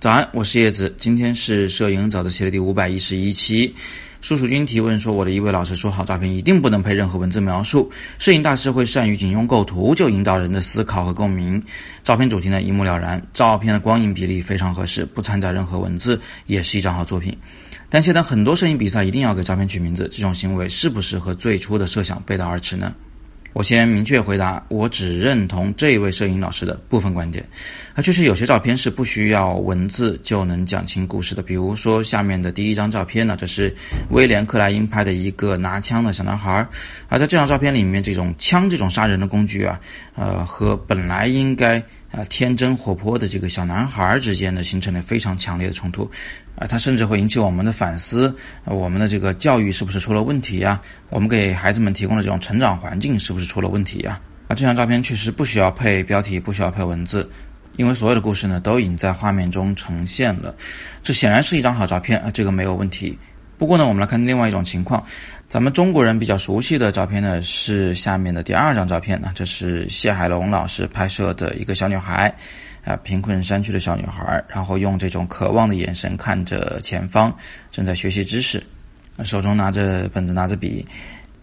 早安，我是叶子，今天是摄影早自习的第五百一十一期。叔叔君提问说：“我的一位老师说，好照片一定不能配任何文字描述。摄影大师会善于仅用构图就引导人的思考和共鸣。照片主题呢，一目了然，照片的光影比例非常合适，不掺杂任何文字，也是一张好作品。但现在很多摄影比赛一定要给照片取名字，这种行为是不是和最初的设想背道而驰呢？”我先明确回答，我只认同这位摄影老师的部分观点。啊，就是有些照片是不需要文字就能讲清故事的。比如说下面的第一张照片呢，这是威廉克莱因拍的一个拿枪的小男孩。而在这张照片里面，这种枪这种杀人的工具啊，呃，和本来应该。啊，天真活泼的这个小男孩儿之间呢，形成了非常强烈的冲突，啊，他甚至会引起我们的反思，我们的这个教育是不是出了问题呀？我们给孩子们提供的这种成长环境是不是出了问题呀？啊，这张照片确实不需要配标题，不需要配文字，因为所有的故事呢都已经在画面中呈现了，这显然是一张好照片啊，这个没有问题。不过呢，我们来看另外一种情况。咱们中国人比较熟悉的照片呢，是下面的第二张照片呢，这是谢海龙老师拍摄的一个小女孩，啊，贫困山区的小女孩，然后用这种渴望的眼神看着前方，正在学习知识，手中拿着本子，拿着笔。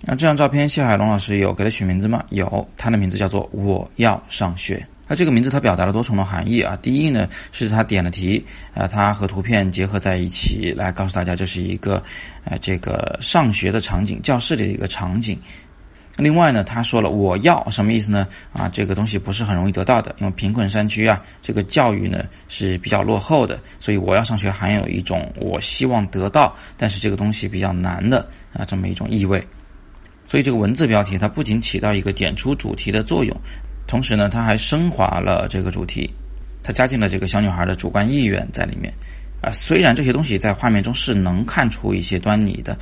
那这张照片，谢海龙老师有给它取名字吗？有，它的名字叫做《我要上学》。那这个名字它表达了多重的含义啊！第一呢，是他点了题，啊，他和图片结合在一起，来告诉大家这是一个，呃，这个上学的场景，教室里的一个场景。另外呢，他说了我要什么意思呢？啊，这个东西不是很容易得到的，因为贫困山区啊，这个教育呢是比较落后的，所以我要上学含有一种我希望得到，但是这个东西比较难的啊这么一种意味。所以这个文字标题它不仅起到一个点出主题的作用。同时呢，他还升华了这个主题，他加进了这个小女孩的主观意愿在里面。啊，虽然这些东西在画面中是能看出一些端倪的，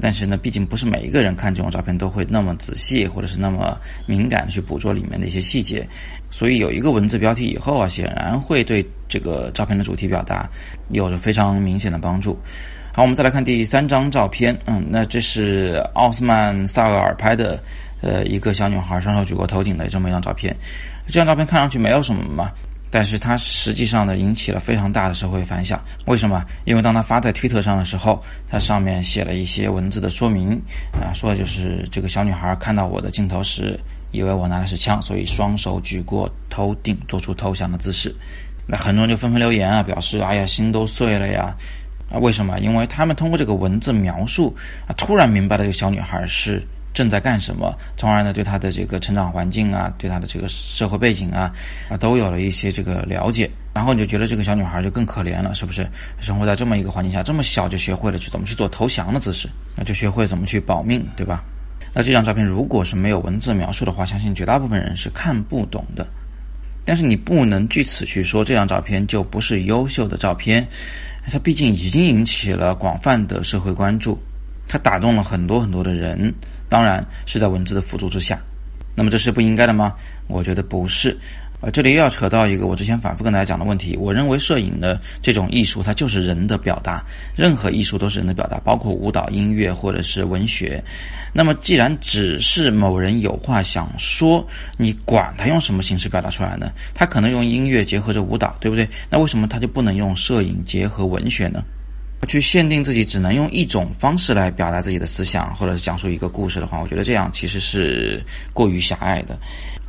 但是呢，毕竟不是每一个人看这种照片都会那么仔细，或者是那么敏感去捕捉里面的一些细节。所以有一个文字标题以后啊，显然会对这个照片的主题表达有着非常明显的帮助。好，我们再来看第三张照片。嗯，那这是奥斯曼萨尔拍的。呃，一个小女孩双手举过头顶的这么一张照片，这张照片看上去没有什么嘛，但是它实际上呢引起了非常大的社会反响。为什么？因为当它发在推特上的时候，它上面写了一些文字的说明，啊，说的就是这个小女孩看到我的镜头时，以为我拿的是枪，所以双手举过头顶，做出投降的姿势。那很多人就纷纷留言啊，表示哎呀，心都碎了呀。啊，为什么？因为他们通过这个文字描述啊，突然明白了这个小女孩是。正在干什么？从而呢，对他的这个成长环境啊，对他的这个社会背景啊，啊，都有了一些这个了解。然后你就觉得这个小女孩就更可怜了，是不是？生活在这么一个环境下，这么小就学会了去怎么去做投降的姿势，那就学会怎么去保命，对吧？那这张照片如果是没有文字描述的话，相信绝大部分人是看不懂的。但是你不能据此去说这张照片就不是优秀的照片，它毕竟已经引起了广泛的社会关注。它打动了很多很多的人，当然是在文字的辅助之下。那么这是不应该的吗？我觉得不是。呃，这里又要扯到一个我之前反复跟大家讲的问题。我认为摄影的这种艺术，它就是人的表达。任何艺术都是人的表达，包括舞蹈、音乐或者是文学。那么既然只是某人有话想说，你管他用什么形式表达出来呢？他可能用音乐结合着舞蹈，对不对？那为什么他就不能用摄影结合文学呢？去限定自己只能用一种方式来表达自己的思想，或者是讲述一个故事的话，我觉得这样其实是过于狭隘的。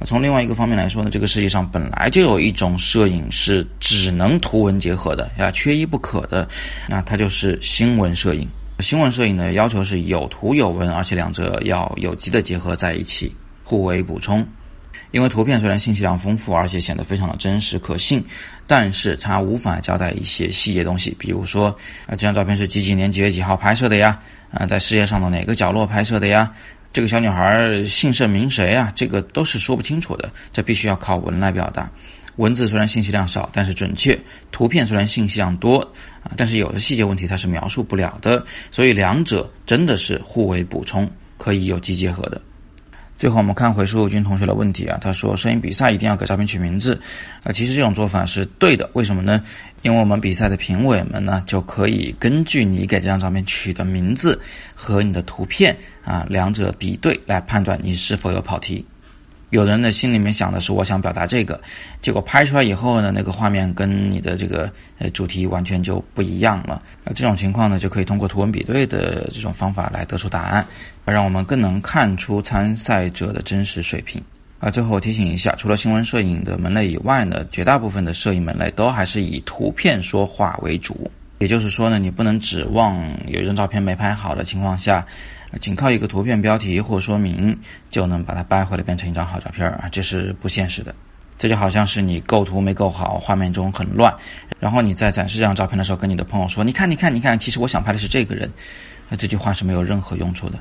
从另外一个方面来说呢，这个世界上本来就有一种摄影是只能图文结合的，啊，缺一不可的，那它就是新闻摄影。新闻摄影的要求是有图有文，而且两者要有机的结合在一起，互为补充。因为图片虽然信息量丰富，而且显得非常的真实可信，但是它无法交代一些细节东西，比如说啊，这张照片是几几年几月几号拍摄的呀？啊，在世界上的哪个角落拍摄的呀？这个小女孩姓甚名谁啊？这个都是说不清楚的，这必须要靠文来表达。文字虽然信息量少，但是准确；图片虽然信息量多啊，但是有的细节问题它是描述不了的。所以两者真的是互为补充，可以有机结合的。最后，我们看回舒军同学的问题啊，他说摄影比赛一定要给照片取名字，啊，其实这种做法是对的，为什么呢？因为我们比赛的评委们呢，就可以根据你给这张照片取的名字和你的图片啊，两者比对来判断你是否有跑题。有人的心里面想的是我想表达这个，结果拍出来以后呢，那个画面跟你的这个呃主题完全就不一样了。那这种情况呢，就可以通过图文比对的这种方法来得出答案，让我们更能看出参赛者的真实水平。啊，最后提醒一下，除了新闻摄影的门类以外呢，绝大部分的摄影门类都还是以图片说话为主。也就是说呢，你不能指望有一张照片没拍好的情况下。仅靠一个图片标题或说明就能把它掰回来变成一张好照片啊，这是不现实的。这就好像是你构图没构好，画面中很乱，然后你在展示这张照片的时候，跟你的朋友说：“你看，你看，你看，其实我想拍的是这个人。”那这句话是没有任何用处的。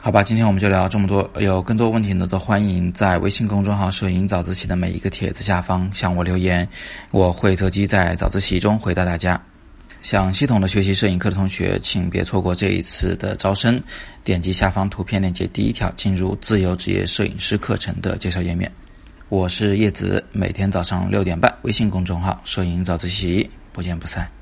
好吧，今天我们就聊这么多。有更多问题呢，都欢迎在微信公众号“摄影早自习”的每一个帖子下方向我留言，我会择机在早自习中回答大家。想系统的学习摄影课的同学，请别错过这一次的招生。点击下方图片链接，第一条进入自由职业摄影师课程的介绍页面。我是叶子，每天早上六点半，微信公众号“摄影早自习”，不见不散。